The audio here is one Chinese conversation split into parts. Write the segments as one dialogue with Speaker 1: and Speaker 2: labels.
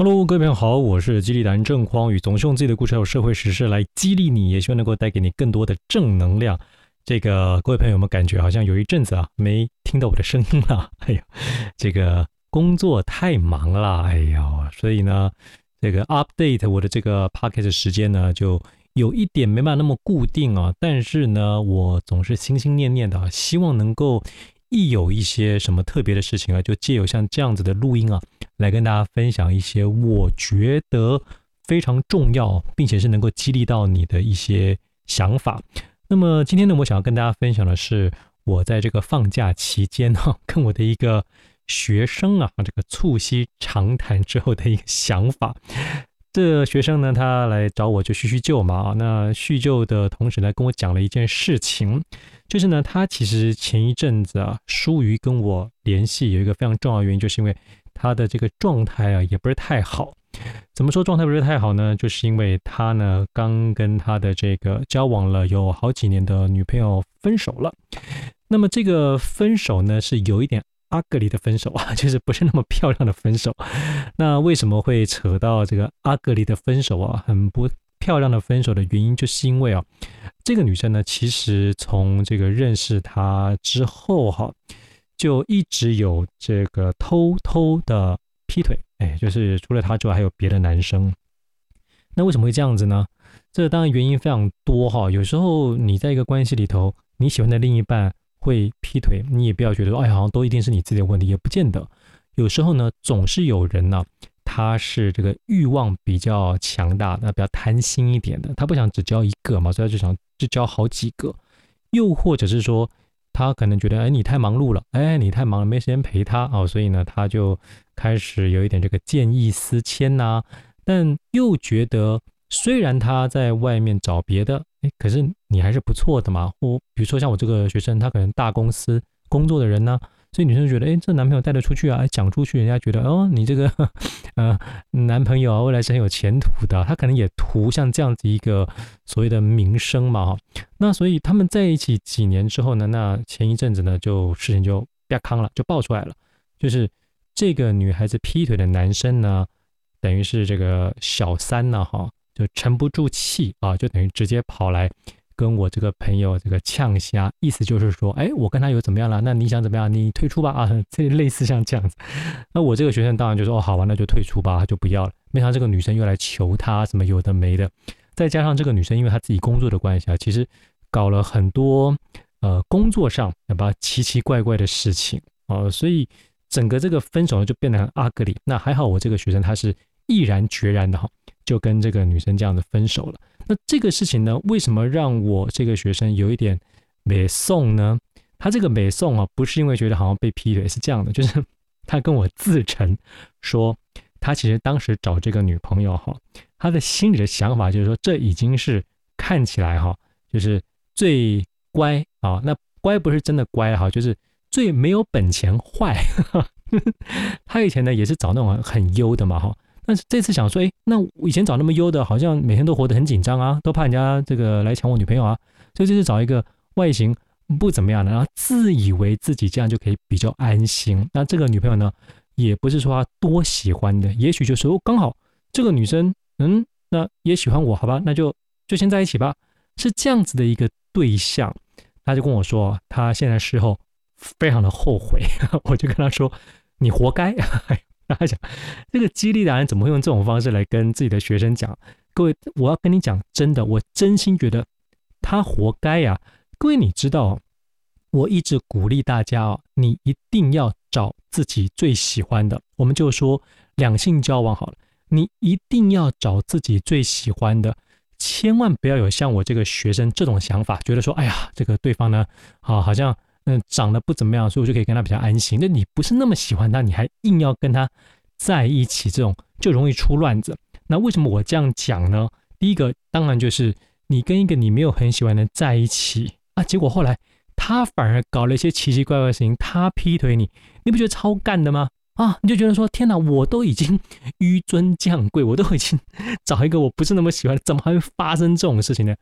Speaker 1: Hello，各位朋友好，我是激励达人郑匡宇，总是用自己的故事还有社会时事来激励你，也希望能够带给你更多的正能量。这个各位朋友有没有感觉好像有一阵子啊没听到我的声音了？哎呀，这个工作太忙了，哎呀，所以呢，这个 update 我的这个 podcast 时间呢就有一点没办法那么固定啊。但是呢，我总是心心念念的，希望能够。一有一些什么特别的事情啊，就借由像这样子的录音啊，来跟大家分享一些我觉得非常重要，并且是能够激励到你的一些想法。那么今天呢，我想要跟大家分享的是我在这个放假期间哈、跟我的一个学生啊，这个促膝长谈之后的一个想法。这个学生呢，他来找我就叙叙旧嘛啊，那叙旧的同时呢，跟我讲了一件事情。就是呢，他其实前一阵子啊，疏于跟我联系，有一个非常重要的原因，就是因为他的这个状态啊，也不是太好。怎么说状态不是太好呢？就是因为他呢，刚跟他的这个交往了有好几年的女朋友分手了。那么这个分手呢，是有一点阿格里的分手 啊，就是不是那么漂亮的分手。那为什么会扯到这个阿格里的分手啊？很不。漂亮的分手的原因，就是因为啊，这个女生呢，其实从这个认识他之后哈，就一直有这个偷偷的劈腿，哎，就是除了他之外还有别的男生。那为什么会这样子呢？这当然原因非常多哈。有时候你在一个关系里头，你喜欢的另一半会劈腿，你也不要觉得哎，好像都一定是你自己的问题，也不见得。有时候呢，总是有人呢。他是这个欲望比较强大的，比较贪心一点的，他不想只交一个嘛，所以他就想就交好几个。又或者是说，他可能觉得，哎，你太忙碌了，哎，你太忙了，没时间陪他哦，所以呢，他就开始有一点这个见异思迁呐。但又觉得，虽然他在外面找别的，哎，可是你还是不错的嘛。我比如说像我这个学生，他可能大公司工作的人呢。所以女生就觉得，哎，这男朋友带得出去啊，讲出去，人家觉得，哦，你这个，呃，男朋友啊，未来是很有前途的。他可能也图像这样子一个所谓的名声嘛，哈。那所以他们在一起几年之后呢，那前一阵子呢，就事情就啪康了，就爆出来了，就是这个女孩子劈腿的男生呢，等于是这个小三呢，哈，就沉不住气啊，就等于直接跑来。跟我这个朋友这个呛虾，意思就是说，哎，我跟他有怎么样了？那你想怎么样？你退出吧啊！这类似像这样子。那我这个学生当然就说，哦，好吧，那就退出吧，他就不要了。没想到这个女生又来求他，什么有的没的。再加上这个女生，因为她自己工作的关系啊，其实搞了很多呃工作上要把奇奇怪怪的事情啊，所以整个这个分手呢就变得很阿格里。那还好，我这个学生他是毅然决然的哈，就跟这个女生这样子分手了。那这个事情呢，为什么让我这个学生有一点美送呢？他这个美送啊，不是因为觉得好像被劈腿，是这样的，就是他跟我自称说，他其实当时找这个女朋友哈，他的心里的想法就是说，这已经是看起来哈，就是最乖啊，那乖不是真的乖哈，就是最没有本钱坏。他以前呢也是找那种很优的嘛哈。但是这次想说，哎，那我以前找那么优的，好像每天都活得很紧张啊，都怕人家这个来抢我女朋友啊，所以这次找一个外形不怎么样的，然后自以为自己这样就可以比较安心。那这个女朋友呢，也不是说她多喜欢的，也许就是说刚好这个女生，嗯，那也喜欢我，好吧，那就就先在一起吧，是这样子的一个对象。他就跟我说，他现在事后非常的后悔，我就跟他说，你活该。他讲这个激励达人怎么会用这种方式来跟自己的学生讲？各位，我要跟你讲，真的，我真心觉得他活该呀！各位，你知道，我一直鼓励大家哦，你一定要找自己最喜欢的。我们就说两性交往好了，你一定要找自己最喜欢的，千万不要有像我这个学生这种想法，觉得说，哎呀，这个对方呢，啊，好像。嗯，长得不怎么样，所以我就可以跟他比较安心。那你不是那么喜欢他，你还硬要跟他在一起，这种就容易出乱子。那为什么我这样讲呢？第一个当然就是你跟一个你没有很喜欢的人在一起啊，结果后来他反而搞了一些奇奇怪怪的事情，他劈腿你，你不觉得超干的吗？啊，你就觉得说天哪，我都已经 纡尊降贵，我都已经 找一个我不是那么喜欢，怎么还会发生这种事情呢？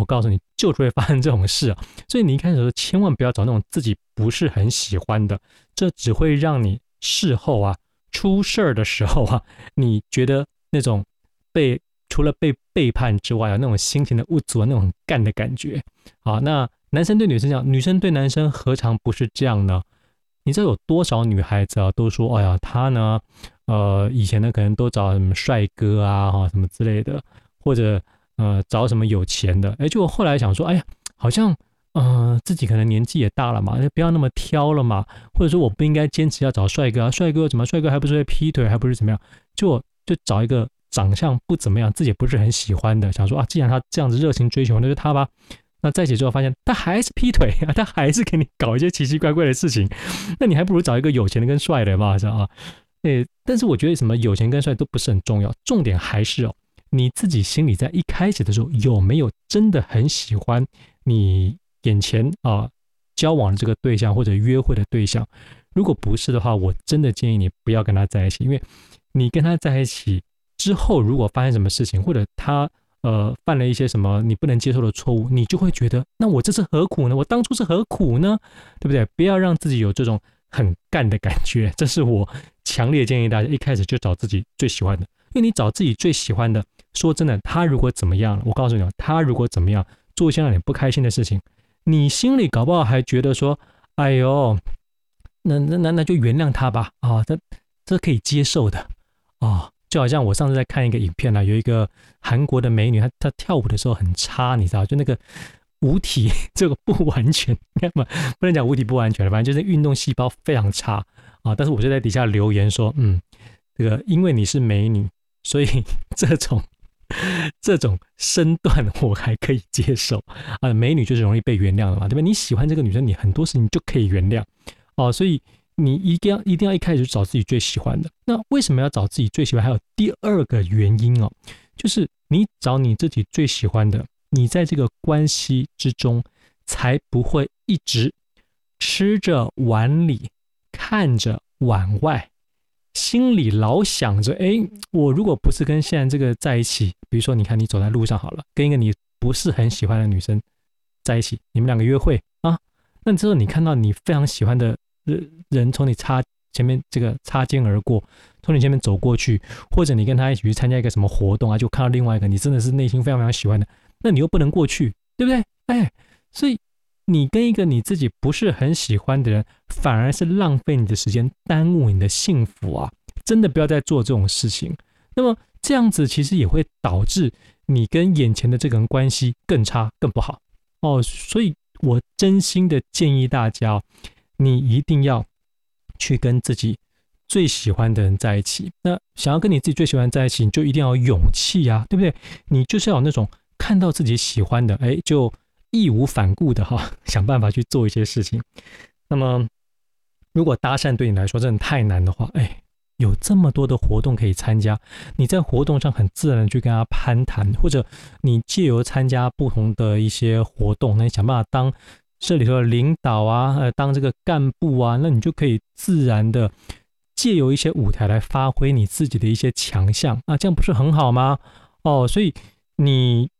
Speaker 1: 我告诉你，就是会发生这种事啊！所以你一开始说，千万不要找那种自己不是很喜欢的，这只会让你事后啊出事儿的时候啊，你觉得那种被除了被背叛之外啊，那种心情的郁卒，那种干的感觉啊，那男生对女生讲，女生对男生何尝不是这样呢？你知道有多少女孩子啊，都说，哎呀，他呢，呃，以前呢可能都找什么帅哥啊，哈，什么之类的，或者呃，找什么有钱的，哎，就我后来想说，哎呀，好像。呃，自己可能年纪也大了嘛，就不要那么挑了嘛。或者说，我不应该坚持要找帅哥啊，帅哥怎么？帅哥还不是会劈腿，还不是怎么样？就就找一个长相不怎么样，自己不是很喜欢的，想说啊，既然他这样子热情追求，那就他吧。那在一起之后发现他还是劈腿啊，他还是给你搞一些奇奇怪怪的事情，那你还不如找一个有钱的跟帅的嘛，是吧？诶，但是我觉得什么有钱跟帅都不是很重要，重点还是哦，你自己心里在一开始的时候有没有真的很喜欢你？眼前啊、交往的这个对象或者约会的对象，如果不是的话，我真的建议你不要跟他在一起，因为你跟他在一起之后，如果发生什么事情，或者他呃犯了一些什么你不能接受的错误，你就会觉得，那我这是何苦呢？我当初是何苦呢？对不对？不要让自己有这种很干的感觉，这是我强烈建议大家一开始就找自己最喜欢的，因为你找自己最喜欢的，说真的，他如果怎么样了，我告诉你，他如果怎么样，做一些让你不开心的事情。你心里搞不好还觉得说，哎呦，那那那那就原谅他吧，啊，这这可以接受的，啊，就好像我上次在看一个影片呢，有一个韩国的美女，她她跳舞的时候很差，你知道，就那个舞体这个不完全，干嘛不能讲舞体不完全了，反正就是运动细胞非常差啊。但是我就在底下留言说，嗯，这个因为你是美女，所以这种。这种身段我还可以接受啊，美女就是容易被原谅的嘛，对吧？你喜欢这个女生，你很多事情就可以原谅哦，所以你一定要一定要一开始就找自己最喜欢的。那为什么要找自己最喜欢？还有第二个原因哦，就是你找你自己最喜欢的，你在这个关系之中才不会一直吃着碗里，看着碗外。心里老想着，哎，我如果不是跟现在这个在一起，比如说，你看你走在路上好了，跟一个你不是很喜欢的女生在一起，你们两个约会啊，那之后你看到你非常喜欢的人人从你擦前面这个擦肩而过，从你前面走过去，或者你跟他一起去参加一个什么活动啊，就看到另外一个你真的是内心非常非常喜欢的，那你又不能过去，对不对？哎，所以。你跟一个你自己不是很喜欢的人，反而是浪费你的时间，耽误你的幸福啊！真的不要再做这种事情。那么这样子其实也会导致你跟眼前的这个人关系更差、更不好哦。所以我真心的建议大家，你一定要去跟自己最喜欢的人在一起。那想要跟你自己最喜欢在一起，你就一定要有勇气呀，对不对？你就是要有那种看到自己喜欢的，哎，就。义无反顾的哈，想办法去做一些事情。那么，如果搭讪对你来说真的太难的话，哎，有这么多的活动可以参加，你在活动上很自然的去跟他攀谈，或者你借由参加不同的一些活动，那你想办法当这里头的领导啊，呃，当这个干部啊，那你就可以自然的借由一些舞台来发挥你自己的一些强项啊，这样不是很好吗？哦，所以你。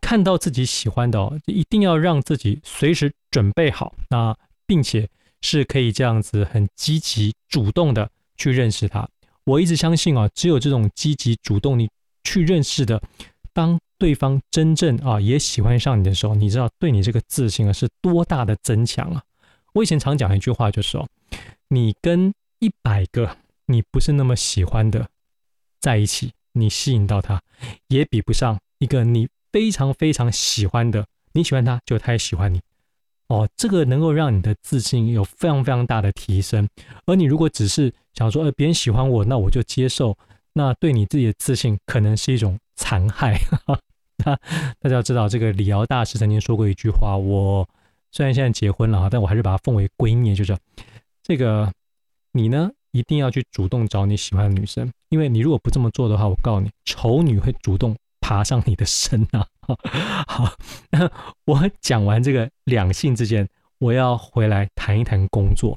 Speaker 1: 看到自己喜欢的哦，一定要让自己随时准备好，那并且是可以这样子很积极主动的去认识他。我一直相信啊，只有这种积极主动你去认识的，当对方真正啊也喜欢上你的时候，你知道对你这个自信啊是多大的增强啊！我以前常讲一句话，就是哦，你跟一百个你不是那么喜欢的在一起，你吸引到他，也比不上一个你。非常非常喜欢的，你喜欢他，就他也喜欢你，哦，这个能够让你的自信有非常非常大的提升。而你如果只是想说，呃，别人喜欢我，那我就接受，那对你自己的自信可能是一种残害。哈大家要知道，这个李敖大师曾经说过一句话，我虽然现在结婚了哈，但我还是把他奉为闺蜜，就是这个，你呢一定要去主动找你喜欢的女生，因为你如果不这么做的话，我告诉你，丑女会主动。爬上你的身啊！好，那我讲完这个两性之间，我要回来谈一谈工作。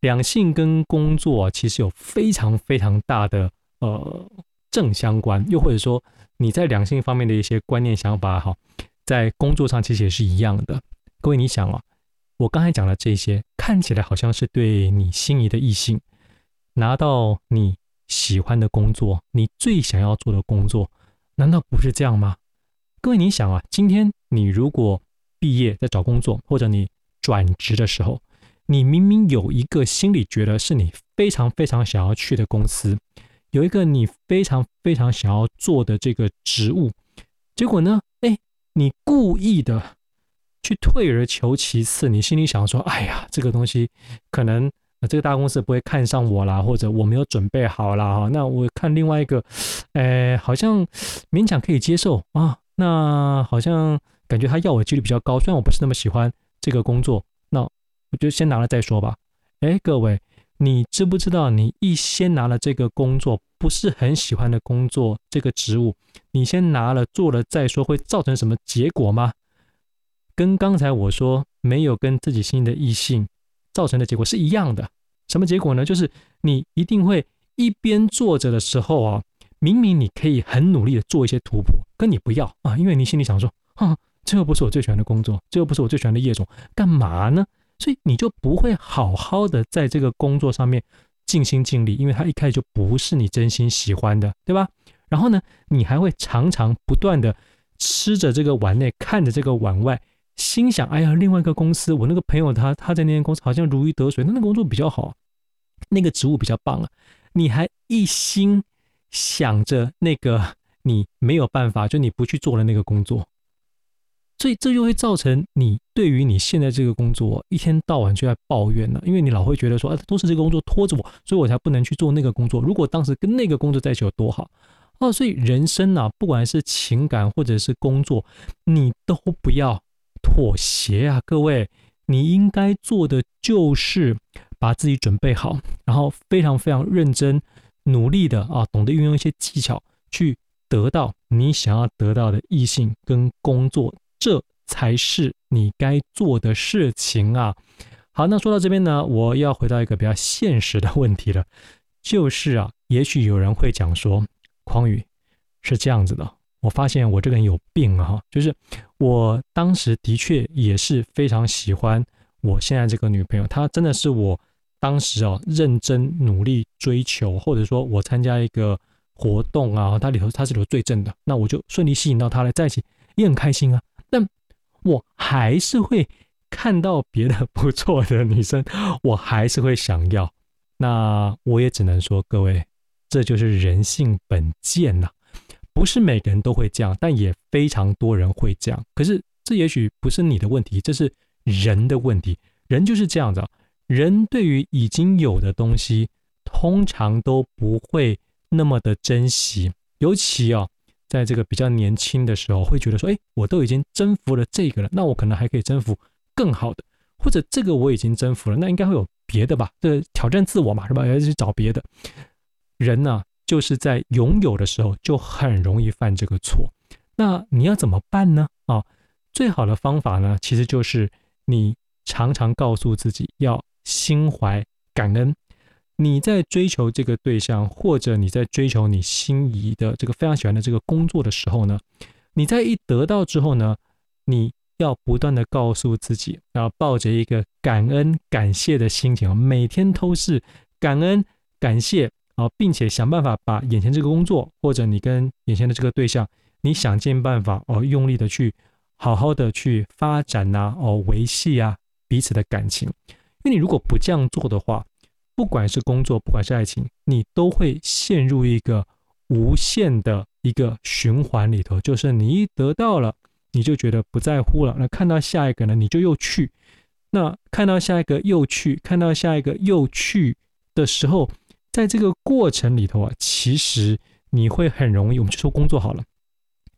Speaker 1: 两性跟工作其实有非常非常大的呃正相关，又或者说你在两性方面的一些观念想法哈，在工作上其实也是一样的。各位，你想啊，我刚才讲的这些看起来好像是对你心仪的异性，拿到你喜欢的工作，你最想要做的工作，难道不是这样吗？各位，你想啊，今天你如果毕业在找工作，或者你转职的时候，你明明有一个心里觉得是你非常非常想要去的公司，有一个你非常非常想要做的这个职务，结果呢，哎，你故意的去退而求其次，你心里想说，哎呀，这个东西可能这个大公司不会看上我啦，或者我没有准备好啦，哈，那我看另外一个，哎，好像勉强可以接受啊，那好像感觉他要我的几率比较高，虽然我不是那么喜欢这个工作，那我就先拿了再说吧。哎，各位，你知不知道，你一先拿了这个工作，不是很喜欢的工作，这个职务，你先拿了做了再说，会造成什么结果吗？跟刚才我说没有跟自己心仪的异性造成的结果是一样的。什么结果呢？就是你一定会一边做着的时候啊，明明你可以很努力的做一些突破，可你不要啊，因为你心里想说，啊，这又不是我最喜欢的工作，这又不是我最喜欢的业种，干嘛呢？所以你就不会好好的在这个工作上面尽心尽力，因为它一开始就不是你真心喜欢的，对吧？然后呢，你还会常常不断的吃着这个碗内，看着这个碗外。心想：哎呀，另外一个公司，我那个朋友他他在那间公司好像如鱼得水，那那工作比较好，那个职务比较棒啊。你还一心想着那个你没有办法，就你不去做的那个工作，所以这就会造成你对于你现在这个工作一天到晚就在抱怨了，因为你老会觉得说，啊，都是这个工作拖着我，所以我才不能去做那个工作。如果当时跟那个工作在一起有多好哦，所以人生啊，不管是情感或者是工作，你都不要。妥协啊，各位，你应该做的就是把自己准备好，然后非常非常认真、努力的啊，懂得运用一些技巧去得到你想要得到的异性跟工作，这才是你该做的事情啊。好，那说到这边呢，我要回到一个比较现实的问题了，就是啊，也许有人会讲说，匡宇是这样子的。我发现我这个人有病啊！就是我当时的确也是非常喜欢我现在这个女朋友，她真的是我当时哦认真努力追求，或者说我参加一个活动啊，她里头她是里头最正的，那我就顺利吸引到她来在一起，也很开心啊。但我还是会看到别的不错的女生，我还是会想要。那我也只能说，各位，这就是人性本贱呐。不是每个人都会这样，但也非常多人会这样。可是这也许不是你的问题，这是人的问题。人就是这样子啊，人对于已经有的东西，通常都不会那么的珍惜。尤其啊，在这个比较年轻的时候，会觉得说：“哎，我都已经征服了这个了，那我可能还可以征服更好的，或者这个我已经征服了，那应该会有别的吧？这挑战自我嘛，是吧？要去找别的。”人呢？就是在拥有的时候就很容易犯这个错，那你要怎么办呢？啊，最好的方法呢，其实就是你常常告诉自己要心怀感恩。你在追求这个对象，或者你在追求你心仪的这个非常喜欢的这个工作的时候呢，你在一得到之后呢，你要不断的告诉自己，然后抱着一个感恩感谢的心情，每天都是感恩感谢。啊，并且想办法把眼前这个工作，或者你跟眼前的这个对象，你想尽办法哦，用力的去好好的去发展呐、哦，维系啊彼此的感情。因为你如果不这样做的话，不管是工作，不管是爱情，你都会陷入一个无限的一个循环里头。就是你一得到了，你就觉得不在乎了。那看到下一个呢，你就又去；那看到下一个又去，看到下一个又去的时候。在这个过程里头啊，其实你会很容易，我们就说工作好了，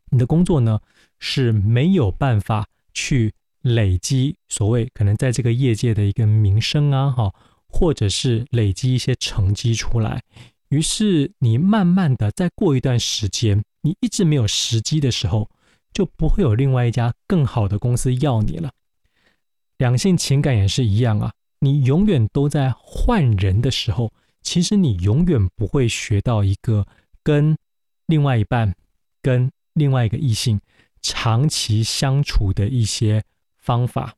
Speaker 1: 你的工作呢是没有办法去累积所谓可能在这个业界的一个名声啊，哈，或者是累积一些成绩出来。于是你慢慢的再过一段时间，你一直没有时机的时候，就不会有另外一家更好的公司要你了。两性情感也是一样啊，你永远都在换人的时候。其实你永远不会学到一个跟另外一半、跟另外一个异性长期相处的一些方法。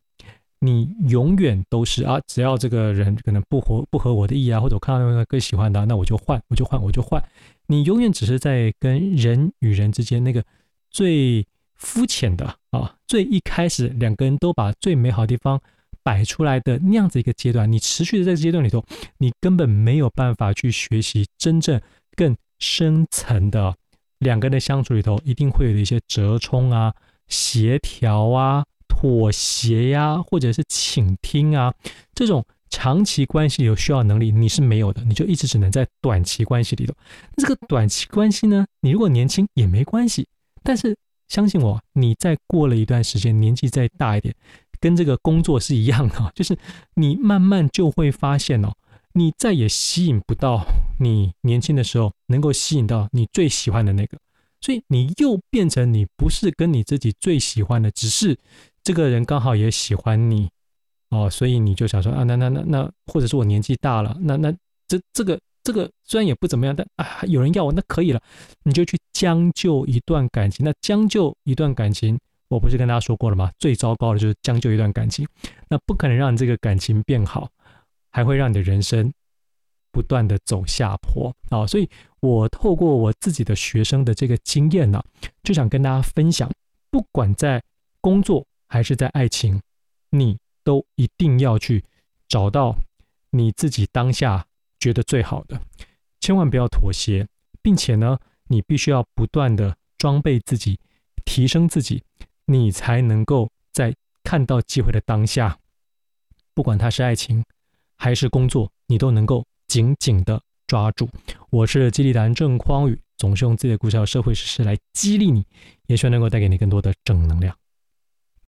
Speaker 1: 你永远都是啊，只要这个人可能不合不合我的意啊，或者我看到那个更喜欢的，那我就换，我就换，我就换。你永远只是在跟人与人之间那个最肤浅的啊，最一开始两个人都把最美好的地方摆出来的那样子一个阶段，你持续的在这阶段里头，你根本没有办法去学习真正更深层的两个人的相处里头，一定会有的一些折冲啊、协调啊。妥协呀，或者是倾听啊，这种长期关系有需要能力，你是没有的，你就一直只能在短期关系里头。这个短期关系呢，你如果年轻也没关系，但是相信我，你再过了一段时间，年纪再大一点，跟这个工作是一样的，就是你慢慢就会发现哦，你再也吸引不到你年轻的时候能够吸引到你最喜欢的那个，所以你又变成你不是跟你自己最喜欢的，只是。这个人刚好也喜欢你，哦，所以你就想说啊，那那那那，或者是我年纪大了，那那这这个这个虽然也不怎么样，但啊有人要我，那可以了，你就去将就一段感情。那将就一段感情，我不是跟大家说过了吗？最糟糕的就是将就一段感情，那不可能让你这个感情变好，还会让你的人生不断的走下坡啊，所以我透过我自己的学生的这个经验呢，就想跟大家分享，不管在工作。还是在爱情，你都一定要去找到你自己当下觉得最好的，千万不要妥协，并且呢，你必须要不断的装备自己，提升自己，你才能够在看到机会的当下，不管它是爱情还是工作，你都能够紧紧的抓住。我是激励达人郑匡宇，总是用自己的故事和社会事实来激励你，也希望能够带给你更多的正能量。